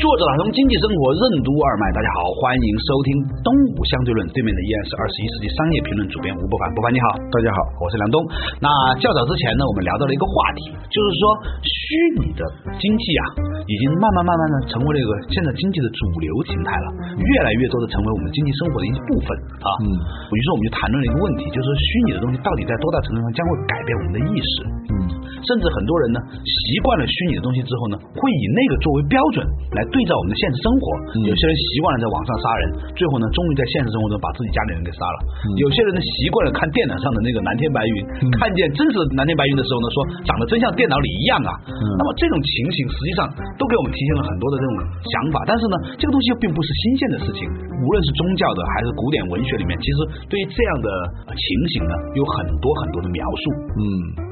作者打通经济生活任督二脉，大家好，欢迎收听东吴相对论。对面的依然是二十一世纪商业评论主编吴伯凡，伯凡你好，大家好，我是梁东。那较早之前呢，我们聊到了一个话题，就是说虚拟的经济啊，已经慢慢慢慢的成为了一个现在经济的主流形态了，越来越多的成为我们经济生活的一部分啊。嗯，于是我们就谈论了一个问题，就是虚拟的东西到底在多大程度上将会改变我们的意识？嗯，甚至很多人呢，习惯了虚拟的东西之后呢，会以那个作为标准来。对照我们的现实生活，有些人习惯了在网上杀人，最后呢，终于在现实生活中把自己家里人给杀了。有些人呢，习惯了看电脑上的那个蓝天白云，看见真实的蓝天白云的时候呢，说长得真像电脑里一样啊。那么这种情形实际上都给我们提醒了很多的这种想法。但是呢，这个东西又并不是新鲜的事情。无论是宗教的还是古典文学里面，其实对于这样的情形呢，有很多很多的描述。嗯。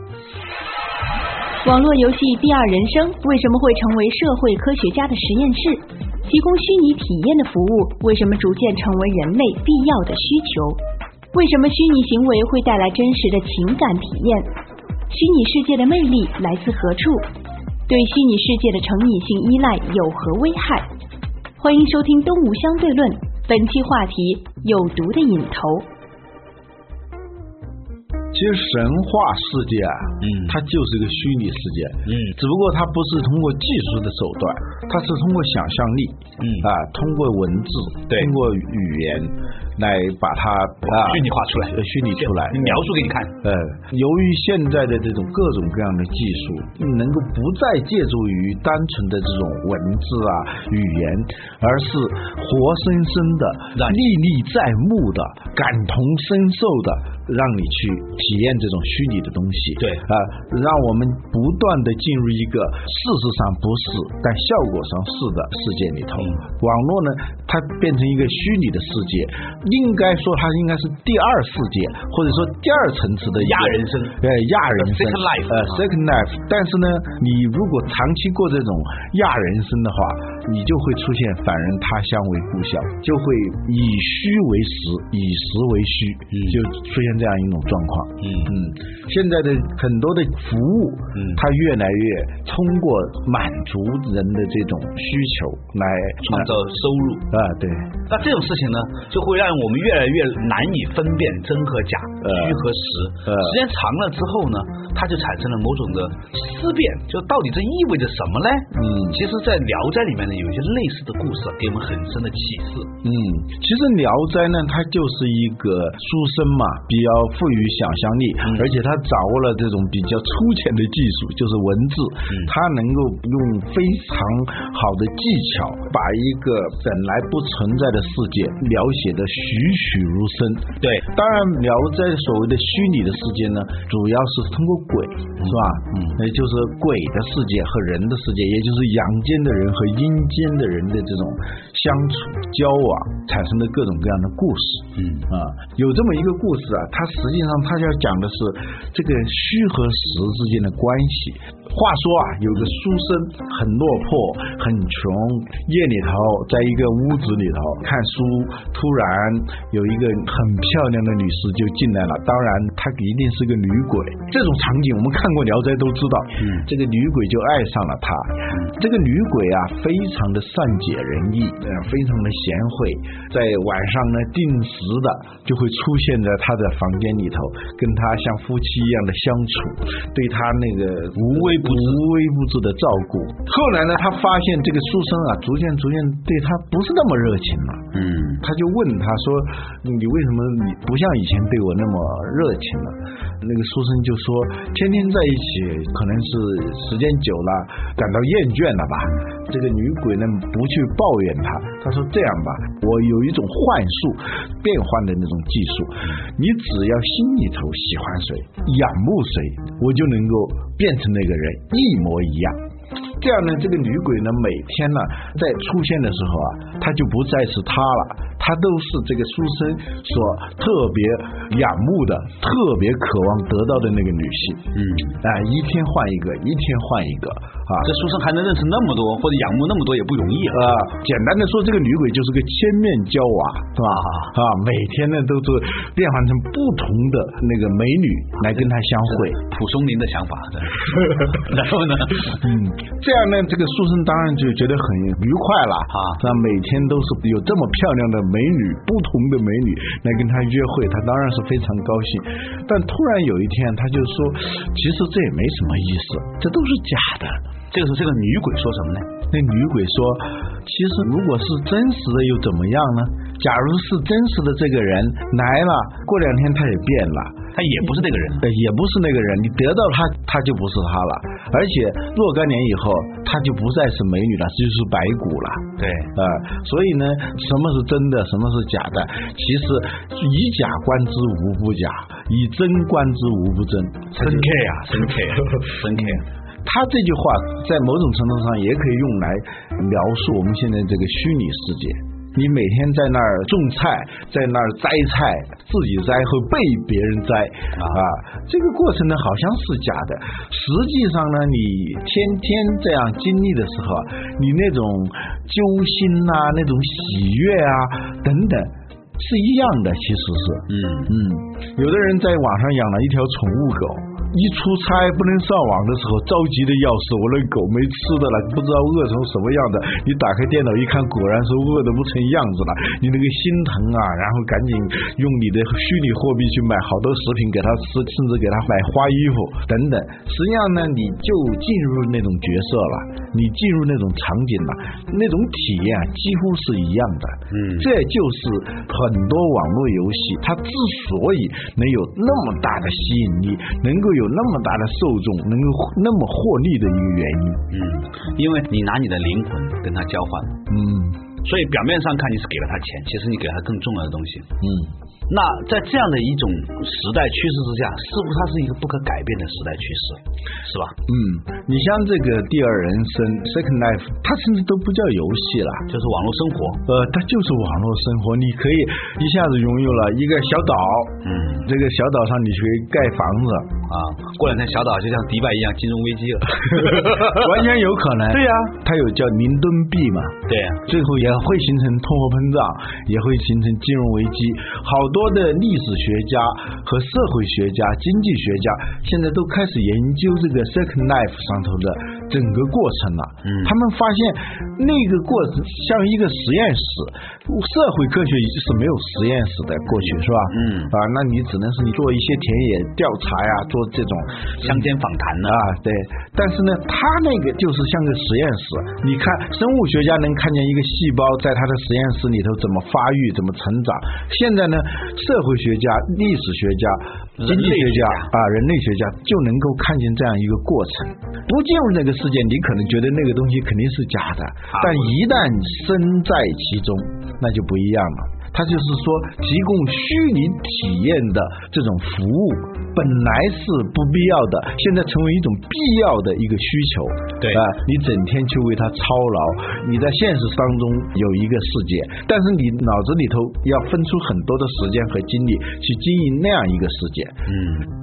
网络游戏《第二人生》为什么会成为社会科学家的实验室？提供虚拟体验的服务为什么逐渐成为人类必要的需求？为什么虚拟行为会带来真实的情感体验？虚拟世界的魅力来自何处？对虚拟世界的成瘾性依赖有何危害？欢迎收听《东吴相对论》，本期话题：有毒的瘾头。其实神话世界啊，嗯，它就是一个虚拟世界，嗯，只不过它不是通过技术的手段，它是通过想象力，嗯。啊，通过文字，对，通过语言来把它啊虚拟化出来，虚拟出来，描述给你看。呃，由于现在的这种各种各样的技术，能够不再借助于单纯的这种文字啊语言，而是活生生的、历历在目的、感同身受的。让你去体验这种虚拟的东西，对。啊，让我们不断的进入一个事实上不是，但效果上是的世界里头。网络呢，它变成一个虚拟的世界，应该说它应该是第二世界，或者说第二层次的亚人生，呃，亚人生，second life，呃，second life。但是呢，你如果长期过这种亚人生的话，你就会出现反人他乡为故乡，就会以虚为实，以实为虚，就出现。这样一种状况，嗯。嗯，现在的很多的服务，嗯，它越来越通过满足人的这种需求来创造收入。啊，对。那这种事情呢，就会让我们越来越难以分辨真和假，虚和实。时间长了之后呢，它就产生了某种的思辨，就到底这意味着什么呢？嗯，其实，在《聊斋》里面呢，有一些类似的故事，给我们很深的启示。嗯，其实《聊斋》呢，它就是一个书生嘛，比较富于想象力，而且他掌握了这种比较粗浅的技术，就是文字，他能够用非常好的技巧，把一个本来不存在的世界描写的栩栩如生。对，当然《聊在》所谓的虚拟的世界呢，主要是通过鬼，是吧？嗯，也就是鬼的世界和人的世界，也就是阳间的人和阴间的人的这种相处交往产生的各种各样的故事。嗯啊，有这么一个故事啊。他实际上，他要讲的是这个虚和实之间的关系。话说啊，有个书生很落魄，很穷，夜里头在一个屋子里头看书，突然有一个很漂亮的女士就进来了。当然，她一定是个女鬼。这种场景我们看过《聊斋》都知道，嗯这个女鬼就爱上了他。这个女鬼啊，非常的善解人意，非常的贤惠，在晚上呢定时的就会出现在他的房间里头，跟他像夫妻一样的相处，对他那个无微不。无微不至的照顾。后来呢，他发现这个书生啊，逐渐逐渐对他不是那么热情了。嗯，他就问他说：“你为什么你不像以前对我那么热情了？”那个书生就说：“天天在一起，可能是时间久了，感到厌倦了吧。”这个女鬼呢，不去抱怨他，他说：“这样吧，我有一种幻术，变换的那种技术，你只只要心里头喜欢谁，仰慕谁，我就能够。”变成那个人一模一样，这样呢，这个女鬼呢，每天呢在出现的时候啊，她就不再是她了，她都是这个书生所特别仰慕的、特别渴望得到的那个女性。嗯，啊，一天换一个，一天换一个啊。这书生还能认识那么多，或者仰慕那么多也不容易啊。简单的说，这个女鬼就是个千面娇娃，是吧？啊，每天呢都是变换成不同的那个美女来跟他相会。蒲松龄的想法，然后呢，嗯，这样呢，这个书生当然就觉得很愉快了啊。那每天都是有这么漂亮的美女，不同的美女来跟他约会，他当然是非常高兴。但突然有一天，他就说，其实这也没什么意思，这都是假的。这个时候，这个女鬼说什么呢？那女鬼说，其实如果是真实的又怎么样呢？假如是真实的这个人来了，过两天他也变了，他也不是那个人，也不是那个人。你得到他，他就不是他了。而且若干年以后，他就不再是美女了，就是白骨了。对，呃，所以呢，什么是真的，什么是假的？其实以假观之无不假，以真观之无不真。深刻呀，深刻，深刻。他这句话在某种程度上也可以用来描述我们现在这个虚拟世界。你每天在那儿种菜，在那儿摘菜，自己摘和被别人摘啊，这个过程呢好像是假的。实际上呢，你天天这样经历的时候，你那种揪心呐，那种喜悦啊等等，是一样的。其实是，嗯嗯，有的人在网上养了一条宠物狗。一出差不能上网的时候，着急的要死。我那狗没吃的了，不知道饿成什么样的。你打开电脑一看，果然是饿的不成样子了。你那个心疼啊，然后赶紧用你的虚拟货币去买好多食品给它吃，甚至给它买花衣服等等。实际上呢，你就进入那种角色了，你进入那种场景了，那种体验几乎是一样的。嗯，这就是很多网络游戏它之所以能有那么大的吸引力，能够。有那么大的受众，能够那么获利的一个原因，嗯，因为你拿你的灵魂跟他交换，嗯，所以表面上看你是给了他钱，其实你给了他更重要的东西，嗯。那在这样的一种时代趋势之下，似乎它是一个不可改变的时代趋势，是吧？嗯，你像这个第二人生 （Second Life），它甚至都不叫游戏了，就是网络生活。呃，它就是网络生活，你可以一下子拥有了一个小岛，嗯，这个小岛上你可以盖房子啊，过两天小岛就像迪拜一样金融危机了，完全有可能。对呀，它有叫林顿币嘛？对，最后也会形成通货膨胀，也会形成金融危机，好多。多的历史学家和社会学家、经济学家现在都开始研究这个 Second Life 上头的整个过程了。嗯，他们发现那个过程像一个实验室，社会科学是没有实验室的过去是吧？嗯，啊，那你只能是你做一些田野调查呀，做这种乡间访谈呢啊，对。但是呢，他那个就是像个实验室。你看，生物学家能看见一个细胞在他的实验室里头怎么发育、怎么成长。现在呢？社会学家、历史学家、经济学家啊，人类学家就能够看见这样一个过程。不进入那个世界，你可能觉得那个东西肯定是假的，但一旦身在其中，那就不一样了。它就是说，提供虚拟体验的这种服务。本来是不必要的，现在成为一种必要的一个需求。对啊，你整天去为它操劳，你在现实当中有一个世界，但是你脑子里头要分出很多的时间和精力去经营那样一个世界。嗯，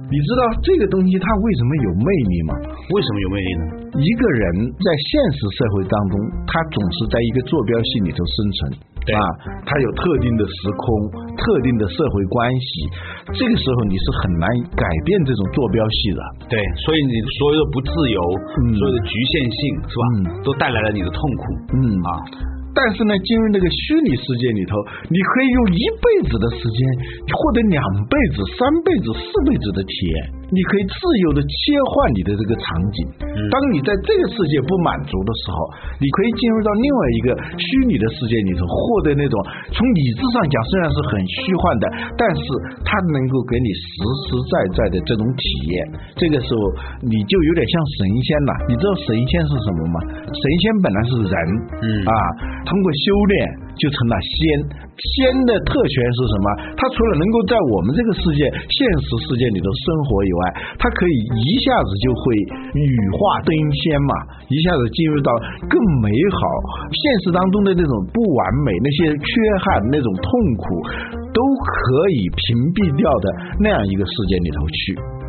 你知道这个东西它为什么有魅力吗？为什么有魅力呢？一个人在现实社会当中，他总是在一个坐标系里头生存。啊，他有特定的时空、特定的社会关系，这个时候你是很难改变这种坐标系的。对，所以你所有的不自由、所有的局限性，是吧？都带来了你的痛苦。嗯啊。但是呢，进入那个虚拟世界里头，你可以用一辈子的时间获得两辈子、三辈子、四辈子的体验。你可以自由的切换你的这个场景。当你在这个世界不满足的时候，你可以进入到另外一个虚拟的世界里头，获得那种从理智上讲虽然是很虚幻的，但是它能够给你实实在在的这种体验。这个时候你就有点像神仙了。你知道神仙是什么吗？神仙本来是人，嗯啊，通过修炼。就成了仙。仙的特权是什么？它除了能够在我们这个世界现实世界里头生活以外，它可以一下子就会羽化登仙嘛，一下子进入到更美好现实当中的那种不完美、那些缺憾、那种痛苦，都可以屏蔽掉的那样一个世界里头去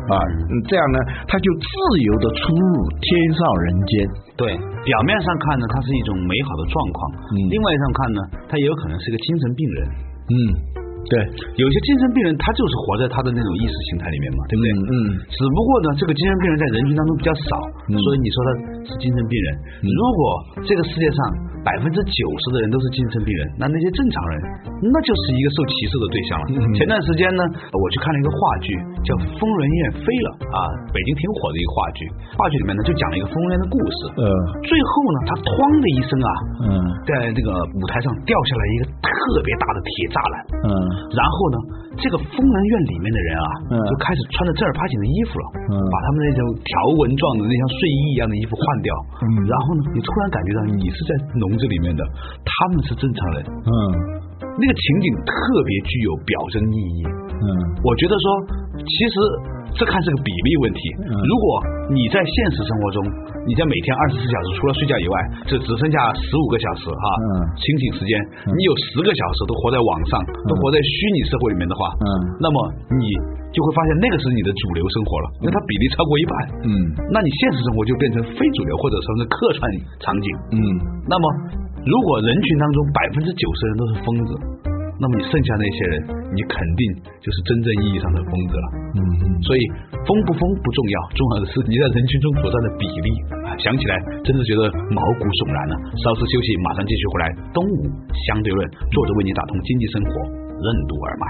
啊，嗯这样呢，他就自由的出入天上人间。对，表面上看呢，它是一种美好的状况，嗯另外上看呢，他也有可能是一个精神病人。嗯，对，有些精神病人，他就是活在他的那种意识形态里面嘛，对不对？嗯嗯只不过呢，这个精神病人在人群当中比较少，嗯所以你说他是精神病人。如果这个世界上百分之九十的人都是精神病人，那那些正常人，那就是一个受歧视的对象了。嗯前段时间呢，我去看了一个话剧，叫《疯人院飞了》啊，北京挺火的一个话剧。话剧里面呢，就讲了一个疯人院的故事。呃最后呢，他哐的一声啊，嗯在这个舞台上掉下来一个特别大的铁栅栏。嗯然后呢，这个疯人院里面的人啊，嗯。就开始穿着正儿八经的衣服了，嗯。把他们那种条纹状的那像睡衣一样的衣服换掉，嗯。然后呢，你突然感觉到你是在笼子里面的，他们是正常人，嗯。那个情景特别具有表征意义。嗯。我觉得说，其实这看是个比例问题。嗯。如果你在现实生活中，你在每天二十四小时除了睡觉以外，就只剩下十五个小时哈，嗯。清醒时间，你有十个小时都活在网上，都活在虚拟社会里面的话，嗯。那么你就会发现那个是你的主流生活了，因为它比例超过一半。嗯。那你现实生活就变成非主流或者说是客串场景。嗯。那么，如果人群当中百分之九十人都是疯子，那么你剩下那些人，你肯定就是真正意义上的疯子了。嗯所以疯不疯不重要，重要的是你在人群中所占的比例。啊想起来真的觉得毛骨悚然了。稍事休息，马上继续回来。东吴相对论，作者为你打通经济生活任督二脉。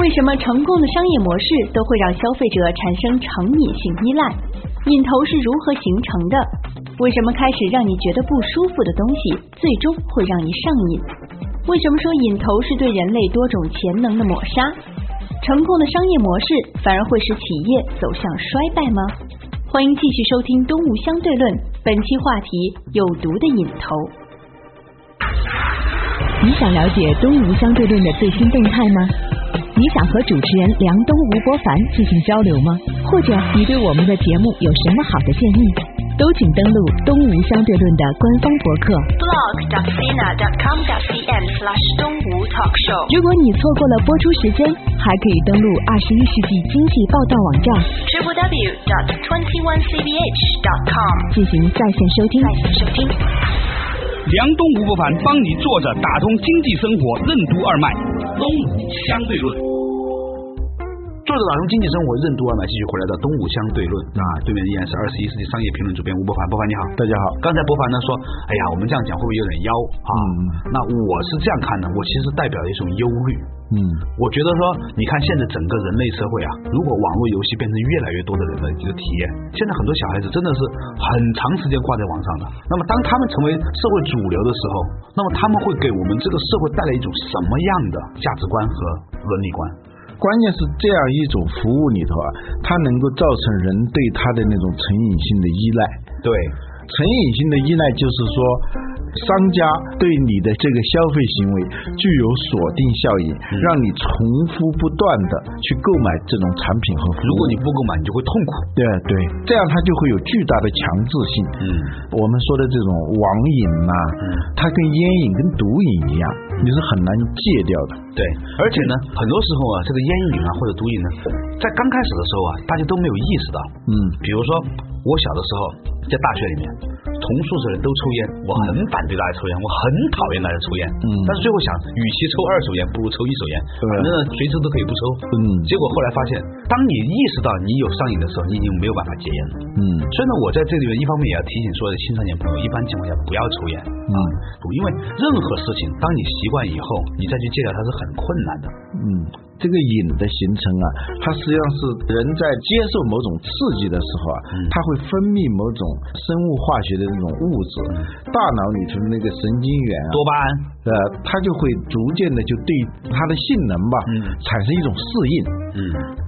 为什么成功的商业模式都会让消费者产生成瘾性依赖？瘾头是如何形成的？为什么开始让你觉得不舒服的东西，最终会让你上瘾？为什么说瘾头是对人类多种潜能的抹杀？成功的商业模式反而会使企业走向衰败吗？欢迎继续收听《东吴相对论》，本期话题：有毒的瘾头。你想了解东吴相对论的最新动态吗？你想和主持人梁东、吴伯凡进行交流吗？或者你对我们的节目有什么好的建议？都请登录东吴相对论的官方博客。blog.sina.com.cn/slash 东吴 talk show。如果你错过了播出时间，还可以登录二十一世纪经济报道网站 triple w dot twenty one cbh dot com 进行在线收听。在线收听。梁东吴不凡帮你坐着打通经济生活任督二脉，东吴相对论。作者打通经济生活任督二脉，继续回来的东吴相对论啊，对面依然是二十一世纪商业评论主编吴伯凡，伯凡你好，大家好。刚才伯凡呢说，哎呀，我们这样讲会不会有点妖啊？嗯那我是这样看的，我其实代表一种忧虑。嗯我觉得说，你看现在整个人类社会啊，如果网络游戏变成越来越多的人的一个体验，现在很多小孩子真的是很长时间挂在网上的。那么当他们成为社会主流的时候，那么他们会给我们这个社会带来一种什么样的价值观和伦理观？关键是这样一种服务里头啊，它能够造成人对它的那种成瘾性的依赖。对，成瘾性的依赖就是说，商家对你的这个消费行为具有锁定效应，让你重复不断的去购买这种产品和服务。如果你不购买，你就会痛苦。对对，这样它就会有巨大的强制性。嗯，我们说的这种网瘾呐、它跟烟瘾、跟毒瘾一样，你是很难戒掉的。对，而且呢，很多时候啊，这个烟瘾啊或者毒瘾呢，在刚开始的时候啊，大家都没有意识到。嗯比如说我小的时候在大学里面，同宿舍人都抽烟，我很反对大家抽烟，我很讨厌大家抽烟。嗯但是最后想，与其抽二手烟，不如抽一手烟，对反正随时都可以不抽。嗯结果后来发现，当你意识到你有上瘾的时候，你已经没有办法戒烟了。嗯所以呢，我在这里面一方面也要提醒所有的青少年朋友，一般情况下不要抽烟啊，因为任何事情，当你习惯以后，你再去戒掉它是很困难的。嗯，这个瘾的形成啊，它实际上是人在接受某种刺激的时候啊，嗯它会分泌某种生物化学的那种物质，大脑里头的那个神经元啊，多巴胺，呃，它就会逐渐的就对它的性能吧，嗯。产生一种适应。嗯，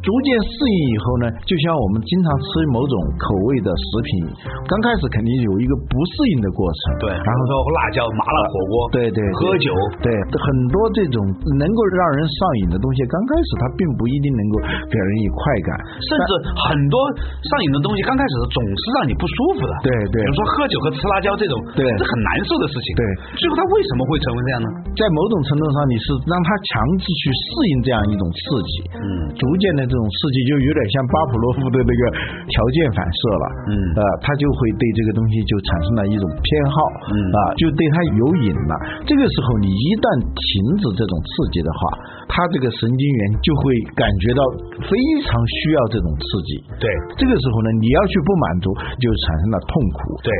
逐渐适应以后呢，就像我们经常吃某种口味的食品，刚开始肯定有一个不适应的过程。对，然后说辣椒、麻辣火锅，对对，喝酒，对，很多这种能够让人上瘾的东西，刚开始它并不一定能够给人以快感，甚至很多上瘾的东西，刚开始总是让你不舒服的。对对，比如说喝酒和吃辣椒这种，对，是很难受的事情。对，最后它为什么会成为这样呢？在某种程度上，你是让他强制去适应这样一种刺激，嗯，逐渐的这种刺激就有点像巴甫洛夫的那个条件反射了，嗯，呃，他就会对这个东西就产生了一种偏好，嗯啊，就对他有瘾了。这个时候你一旦停止这种刺激的话，他这个神经元就会感觉到非常需要这种刺激。对，这个时候呢，你要去不满足，就产生了痛苦。对，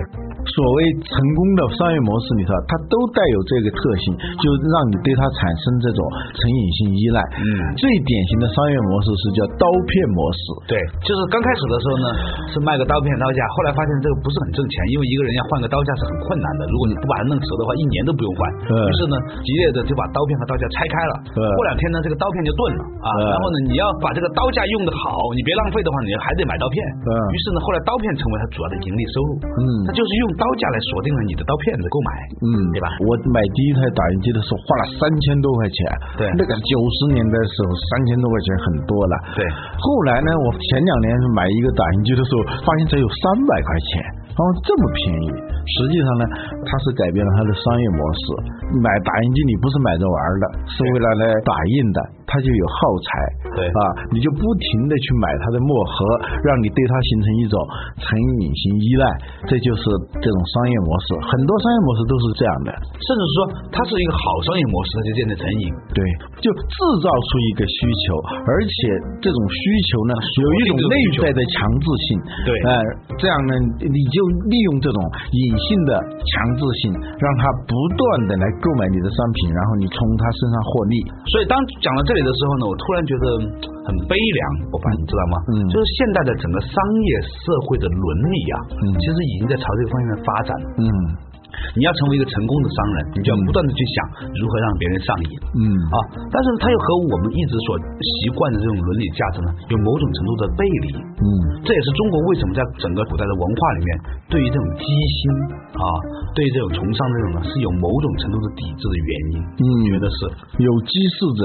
所谓成功的商业模式里头，它都带有这个特性，就让你对它产生这种成瘾性依赖。嗯，最典型的商业模式是叫刀片模式。对，就是刚开始的时候呢，是卖个刀片刀架，后来发现这个不是很挣钱，因为一个人要换个刀架是很困难的，如果你不把它弄熟的话，一年都不用换。于是呢，激烈的就把刀片和刀架拆开了。过两天呢，这个刀片就钝了啊。然后呢，你要把这个刀架用的好，你别浪费的话，你还得买刀片。于是呢，后来刀片成为他主要的盈利收入。嗯，他就是用刀架来锁定了你的刀片的购买。嗯，对吧？我买第一台打印机的时候花了三千多块钱。对，那个九十年代的时候三千多块钱很多了。对，后来呢，我前两年买一个打印机的时候，发现只有三百块钱。哦，这么便宜，实际上呢，它是改变了它的商业模式。买打印机你不是买着玩的，是为了来打印的，它就有耗材。对啊，你就不停的去买它的墨盒，让你对它形成一种成瘾性依赖，这就是这种商业模式。很多商业模式都是这样的，甚至说它是一个好商业模式，它就变得成瘾。对，就制造出一个需求，而且这种需求呢，有一种内在的强制性。对，呃，这样呢，你就利用这种隐性的强制性，让他不断的来购买你的商品，然后你从他身上获利。所以当讲到这里的时候呢，我突然觉得很悲凉，我爸，你知道吗？嗯，就是现在的整个商业社会的伦理啊，嗯，其实已经在朝这个方向发展了。嗯。你要成为一个成功的商人，你就要不断的去想如何让别人上瘾。嗯啊，但是它又和我们一直所习惯的这种伦理价值呢，有某种程度的背离。嗯，这也是中国为什么在整个古代的文化里面，对于这种机心啊，对于这种崇尚这种呢，是有某种程度的抵制的原因。嗯，觉得是有机事者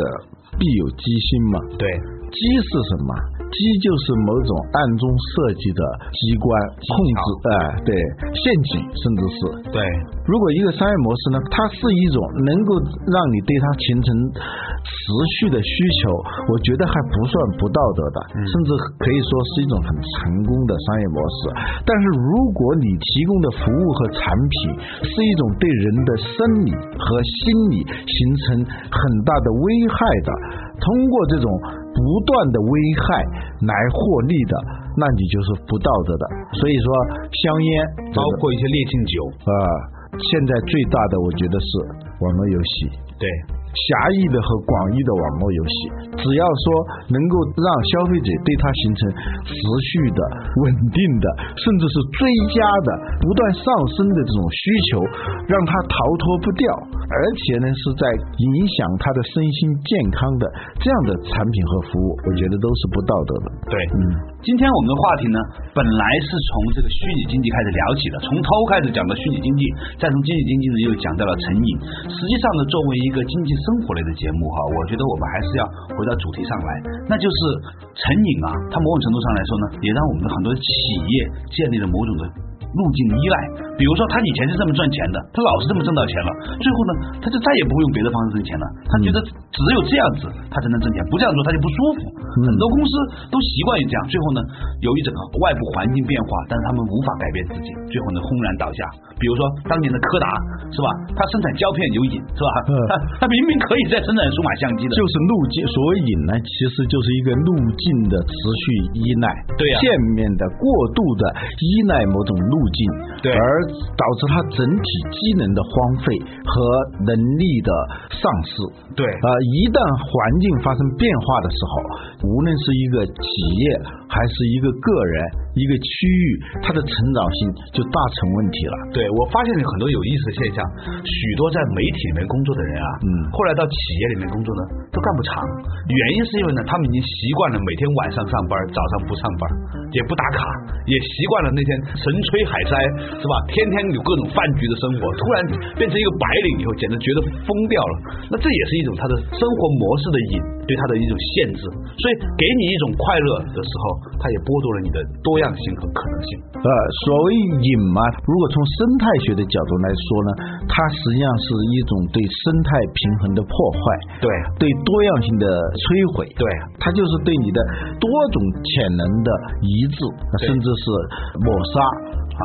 必有机心嘛。对，机是什么？机就是某种暗中设计的机关控制，哎，对，陷阱，甚至是对。如果一个商业模式呢，它是一种能够让你对它形成持续的需求，我觉得还不算不道德的，甚至可以说是一种很成功的商业模式。但是如果你提供的服务和产品是一种对人的生理和心理形成很大的危害的，通过这种不断的危害来获利的，那你就是不道德的。所以说，香烟包括一些烈性酒啊，现在最大的我觉得是网络游戏，对。狭义的和广义的网络游戏，只要说能够让消费者对它形成持续的、稳定的，甚至是追加的、不断上升的这种需求，让它逃脱不掉，而且呢是在影响他的身心健康的这样的产品和服务，我觉得都是不道德的。对，嗯，今天我们的话题呢，本来是从这个虚拟经济开始聊起的，从头开始讲到虚拟经济，再从经济经济呢又讲到了成瘾。实际上呢，作为一个经济生活类的节目哈，我觉得我们还是要回到主题上来，那就是成瘾啊。它某种程度上来说呢，也让我们的很多企业建立了某种的路径依赖。比如说，他以前是这么赚钱的，他老是这么挣到钱了，最后呢，他就再也不会用别的方式挣钱了。他觉得只有这样子，他才能挣钱，不这样做他就不舒服。很多公司都习惯于这样，最后呢，由于整个外部环境变化，但是他们无法改变自己，最后呢轰然倒下。比如说当年的柯达是吧？他生产胶片有瘾是吧？他他明明可以在生产数码相机的，就是路径。所谓瘾呢，其实就是一个路径的持续依赖，对呀、片面的过度的依赖某种路径，对，而导致他整体机能的荒废和和能力的丧失。对啊、一旦环境发生变化的时候，无论是一个企业还是一个个人、一个区域，它的成长性就大成问题了。对，我发现了很多有意思的现象，许多在媒体里面工作的人啊，嗯后来到企业里面工作呢，都干不长。原因是因为呢，他们已经习惯了每天晚上上班，早上不上班，也不打卡，也习惯了那天神吹海塞，是吧？天天有各种饭局的生活，突然变成一个白领以后，简直觉得疯掉了。那这也是一种他的生活模式的瘾，对他的一种限制。所以给你一种快乐的时候，他也剥夺了你的多样性和可能性。呃，所谓瘾嘛，如果从生态学的角度来说呢，它实际上是一种对生态平衡的破坏，对对多样性的摧毁，对它就是对你的多种潜能的移植，甚至是抹杀。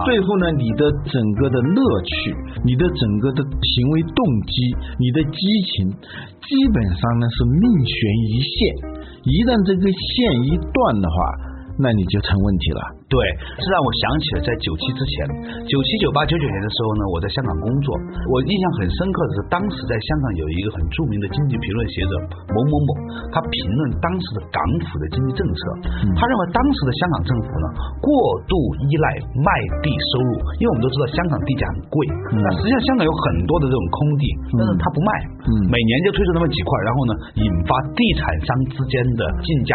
最后呢，你的整个的乐趣，你的整个的行为动机，你的激情，基本上呢是命悬一线。一旦这个线一断的话，那你就成问题了。对，这让我想起了在九七之前，九七、九八、九九年的时候呢，我在香港工作，我印象很深刻的是，当时在香港有一个很著名的经济评论学者某某某，他评论当时的港府的经济政策，他认为当时的香港政府呢过度依赖卖地收入，因为我们都知道香港地价很贵，那实际上香港有很多的这种空地，但是他不卖，嗯每年就推出那么几块，然后呢引发地产商之间的竞价，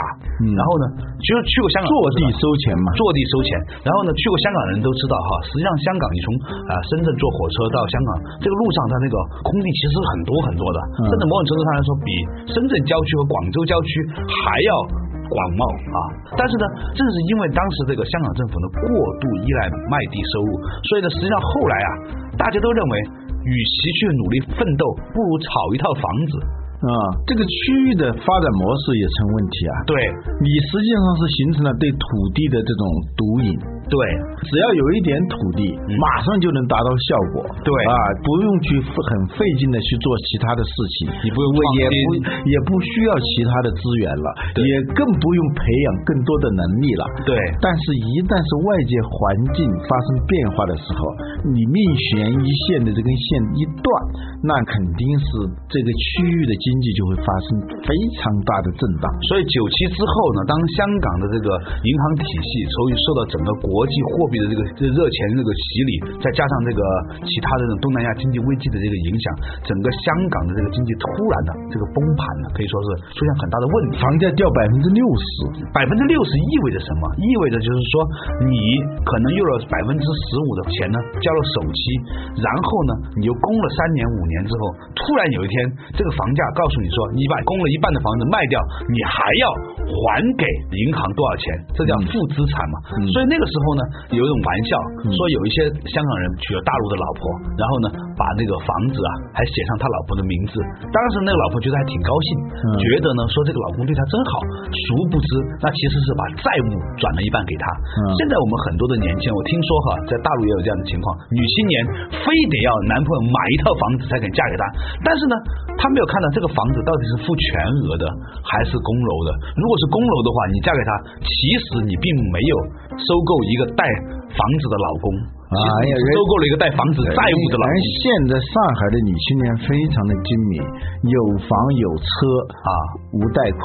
然后呢，其实去过香港坐地收钱嘛，坐地收钱。然后呢，去过香港的人都知道哈，实际上香港你从啊、深圳坐火车到香港，这个路上它那个空地其实很多很多的，甚至某种程度上来说，比深圳郊区和广州郊区还要。广袤啊！但是呢，正是因为当时这个香港政府呢过度依赖卖地收入，所以呢，实际上后来啊，大家都认为，与其去努力奋斗，不如炒一套房子。啊，这个区域的发展模式也成问题啊。对你实际上是形成了对土地的这种毒瘾。对只要有一点土地，马上就能达到效果。嗯对啊，不用去很费劲的去做其他的事情，你不用创也不也不需要其他的资源了，也更不用培养更多的能力了。对但是，一旦是外界环境发生变化的时候，你命悬一线的这根线一断，那肯定是这个区域的经济就会发生非常大的震荡。所以九七之后呢，当香港的这个银行体系由于受到整个国国际货币的这个热钱这个洗礼，再加上这个其他的这种东南亚经济危机的这个影响，整个香港的这个经济突然的这个崩盘呢，可以说是出现很大的问题。房价掉百分之六十，百分之六十意味着什么？意味着就是说，你可能用了百分之十五的钱呢，交了首期，然后呢，你又供了三年五年之后，突然有一天，这个房价告诉你说，你把供了一半的房子卖掉，你还要还给银行多少钱？这叫负资产嘛。所以那个时候呢，有一种玩笑说，有一些香港人娶了大陆的老婆，然后呢，把那个房子啊还写上他老婆的名字。当时那个老婆觉得还挺高兴，觉得呢说这个老公对她真好。殊不知，那其实是把债务转了一半给他。现在我们很多的年轻人，我听说哈，在大陆也有这样的情况，女青年非得要男朋友买一套房子才肯嫁给他，但是呢，她没有看到这个房子到底是付全额的还是公楼的。如果是公楼的话，你嫁给他，其实你并没有收购一个带房子的老公，哎呀收购了一个带房子债务的老而。现在上海的女青年非常的精明，有房有车啊，无贷款。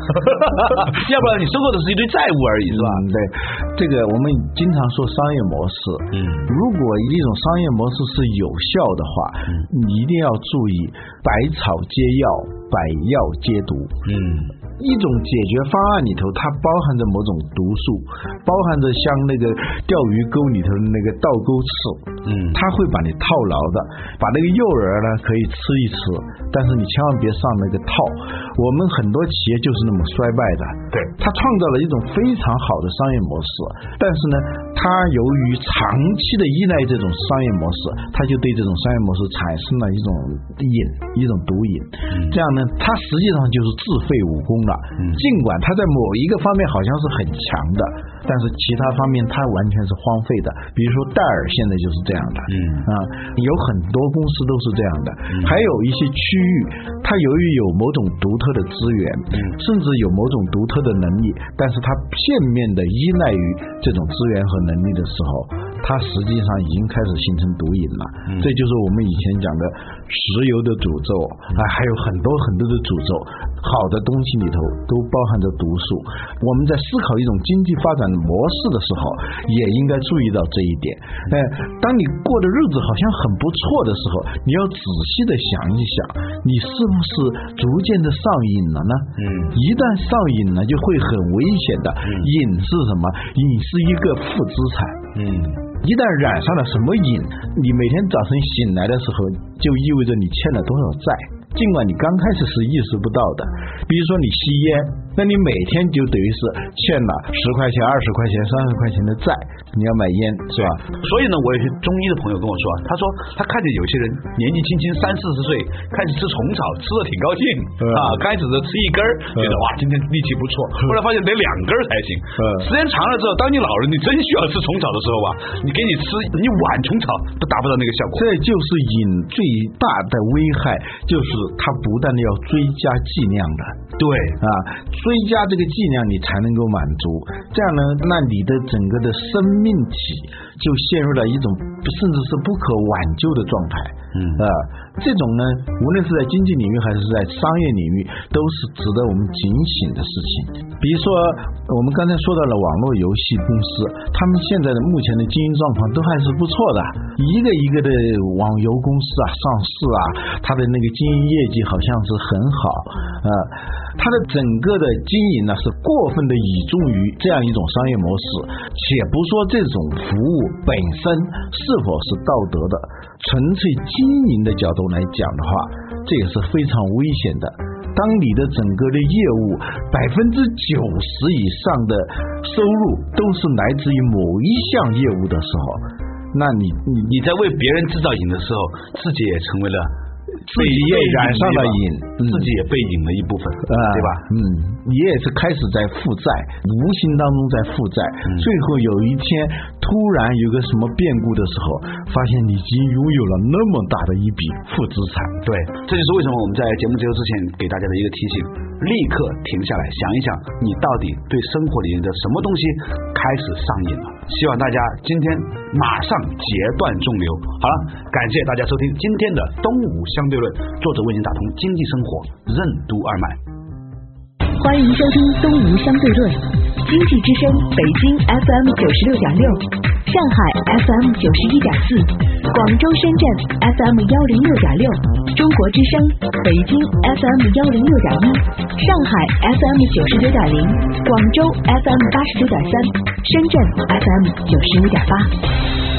要不然你收购的是一堆债务而已，是吧？嗯，对，这个我们经常说商业模式。嗯如果一种商业模式是有效的话，你一定要注意百草皆药，百药皆毒。嗯，一种解决方案里头，它包含着某种毒素，包含着像那个钓鱼钩里头的那个倒钩刺，嗯它会把你套牢的。把那个诱饵呢可以吃一吃，但是你千万别上那个套。我们很多企业就是那么衰败的。对，它创造了一种非常好的商业模式，但是呢，它由于长期的依赖这种商业模式，它就对这种商业模式产生了一种瘾，一种毒瘾。这样呢，它实际上就是自废武功了。尽管它在某一个方面好像是很强的，但是其他方面它完全是荒废的。比如说戴尔现在就是这样的。嗯啊，有很多公司都是这样的，还有一些区域，它由于有某种独特的资源，甚至有某种独特的能力，但是他片面的依赖于这种资源和能力的时候，它实际上已经开始形成毒瘾了。这就是我们以前讲的石油的诅咒啊，还有很多很多的诅咒。好的东西里头都包含着毒素。我们在思考一种经济发展模式的时候，也应该注意到这一点。哎，当你过的日子好像很不错的时候，你要仔细的想一想，你是不是逐渐的上瘾了呢？嗯，一旦上瘾了，就会很危险的。瘾是什么？瘾是一个负资产。嗯，一旦染上了什么瘾，你每天早晨醒来的时候，就意味着你欠了多少债。尽管你刚开始是意识不到的，比如说你吸烟，那你每天就等于是欠了十块钱、二十块钱、三十块钱的债，你要买烟是吧？所以呢，我有些中医的朋友跟我说，他说他看见有些人年纪轻轻三四十岁开始吃虫草，吃的挺高兴啊，开始的吃一根儿，觉得哇今天力气不错，后来发现得两根儿才行。时间长了之后，当你老了，你真需要吃虫草的时候吧，你给你吃一碗虫草都达不到那个效果。这就是瘾最大的危害，就是。它不断的要追加剂量的，对啊，追加这个剂量你才能够满足，这样呢，那你的整个的生命体就陷入了一种甚至是不可挽救的状态，嗯。啊，这种呢，无论是在经济领域还是在商业领域，都是值得我们警醒的事情。比如说，我们刚才说到了网络游戏公司，他们现在的目前的经营状况都还是不错的，一个一个的网游公司啊上市啊，它的那个经营业绩好像是很好。啊，它的整个的经营呢是过分的倚重于这样一种商业模式，且不说这种服务本身是否是道德的，纯粹经营的角度来讲的话，这也是非常危险的。当你的整个的业务百分之九十以上的收入都是来自于某一项业务的时候，那你你你在为别人制造瘾的时候，自己也成为了。自己也染上了瘾，自己也被瘾了一部分，对吧？嗯，你也是开始在负债，无形当中在负债，最后有一天突突然有个什么变故的时候，发现你已经拥有了那么大的一笔负资产。对，这就是为什么我们在节目结束之前给大家的一个提醒：立刻停下来想一想，你到底对生活里面的什么东西开始上瘾了？希望大家今天马上截断众流。好了，感谢大家收听今天的东吴相对论，作者为您打通经济生活任督二脉。欢迎收听东吴相对论，经济之声北京 FM 九十六点六，上海 FM 九十一点四，广州、深圳 FM 幺零六点六，中国之声北京 FM 幺零六点一，上海 FM 九十九点零，广州 FM 八十九点三，深圳 FM 九十五点八。